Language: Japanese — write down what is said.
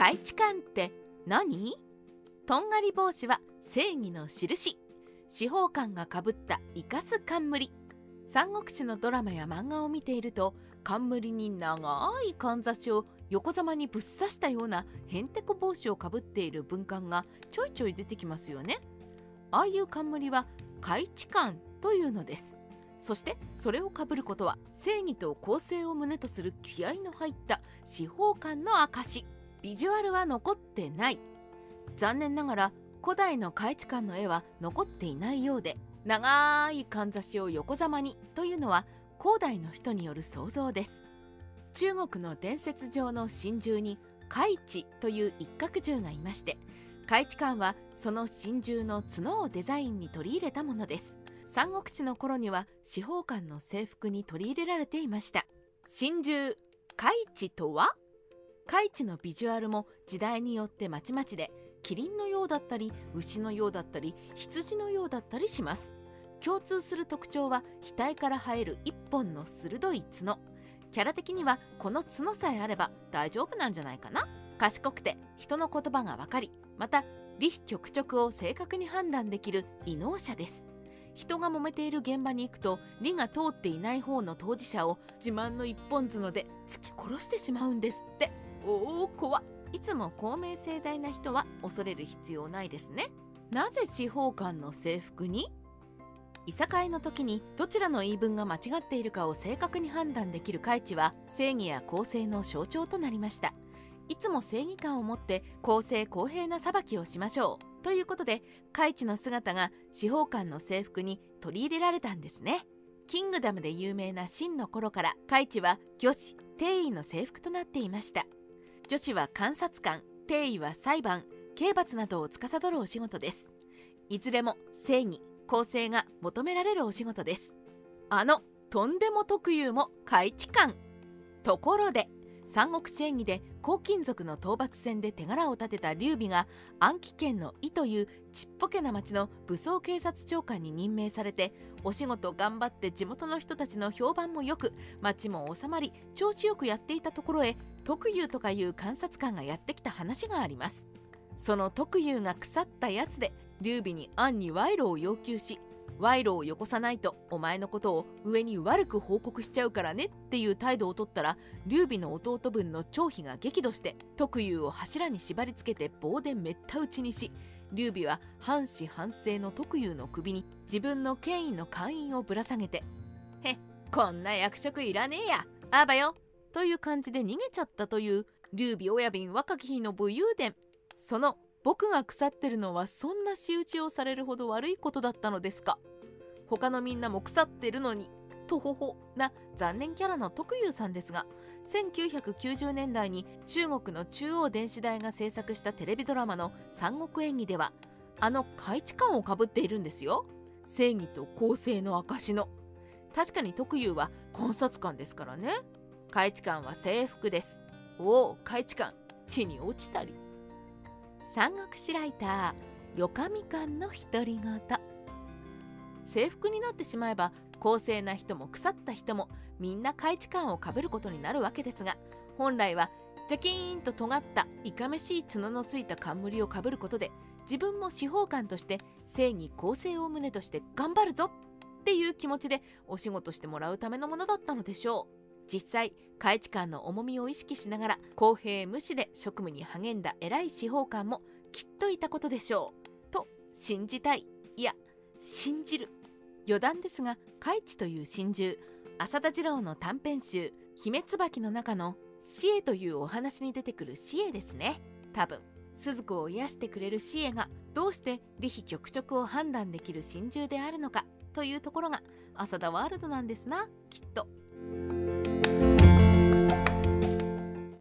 開智観って何？とんがり帽子は正義の印。司法官がかぶった生かす冠。三国志のドラマや漫画を見ていると冠に長いかんざしを横ざまにぶっ刺したようなへんてこ帽子をかぶっている文官がちょいちょい出てきますよね。ああいう冠は開智冠というのです。そしてそれをかぶることは正義と公正を旨とする気合の入った司法官の証ビジュアルは残ってない。残念ながら古代の開智館の絵は残っていないようで長いかんざしを横ざまにというのは古代の人による想像です。中国の伝説上の神獣に海地という一角獣がいまして海地館はその神獣の角をデザインに取り入れたものです。三国志の頃には司法官の制服に取り入れられていました。神獣海地とは？海地のビジュアルも時代によってまちまちでキリンのようだったり牛のようだったり羊のようだったりします。共通する特徴は額から生える一本の鋭い角。キャラ的にはこの角さえあれば大丈夫なんじゃないかな。賢くて人の言葉が分かりまた理局直を正確に判断できる異能者です。人が揉めている現場に行くと理が通っていない方の当事者を自慢の一本角で突き殺してしまうんですって。おお怖いつも公明正大な人は恐れる必要ないですね。なぜ司法官の制服に？いさかいの時にどちらの言い分が間違っているかを正確に判断できる開智は正義や公正の象徴となりました。いつも正義感を持って公正公平な裁きをしましょうということで開智の姿が司法官の制服に取り入れられたんですね。キングダムで有名な真の頃から開智は御師定位の制服となっていました。女子は監察官定位は裁判刑罰などを司るお仕事です。いずれも正義公正が求められるお仕事です。あのとんでも特有も開智官ところで三国志演義で黄金族の討伐戦で手柄を立てた劉備が安徽県の伊というちっぽけな町の武装警察長官に任命されてお仕事頑張って地元の人たちの評判もよく町も収まり調子よくやっていたところへ特有とかいう観察官がやってきた話があります。その特有が腐ったやつで劉備に暗に賄賂を要求し賄賂をよこさないとお前のことを上に悪く報告しちゃうからねっていう態度をとったら劉備の弟分の張飛が激怒して特有を柱に縛り付けて棒でめった打ちにし劉備は反死反省の特有の首に自分の権威の会員をぶら下げて「へこんな役職いらねえや。あばよ」という感じで逃げちゃったという劉備親瓶若き日の武勇伝。その僕が腐ってるのはそんな仕打ちをされるほど悪いことだったのですか。他のみんなも腐ってるのにとほほな残念キャラの徳優さんですが1990年代に中国の中央電子台が制作したテレビドラマの「三国演義」ではあの開智官をかぶっているんですよ。正義と公正の証の。確かに徳優は観察官ですからね。開智官は制服です。おお開智官地に落ちたり。三国志ライターよかみかんの独り言。制服になってしまえば公正な人も腐った人もみんな開智官をかぶることになるわけですが本来はジャキーンと尖ったいかめしい角のついた冠をかぶることで自分も司法官として正義公正を旨として頑張るぞっていう気持ちでお仕事してもらうためのものだったのでしょう。実際開智官の重みを意識しながら公平無視で職務に励んだ偉い司法官もきっといたことでしょう。と信じたい。いや信じる。余談ですが「カイチ」という真珠浅田次郎の短編集「姫椿」の中の「死エ」というお話に出てくる死エですね。多分鈴子を癒してくれる死エがどうして理非局直を判断できる真珠であるのかというところが浅田ワールドなんですなきっと。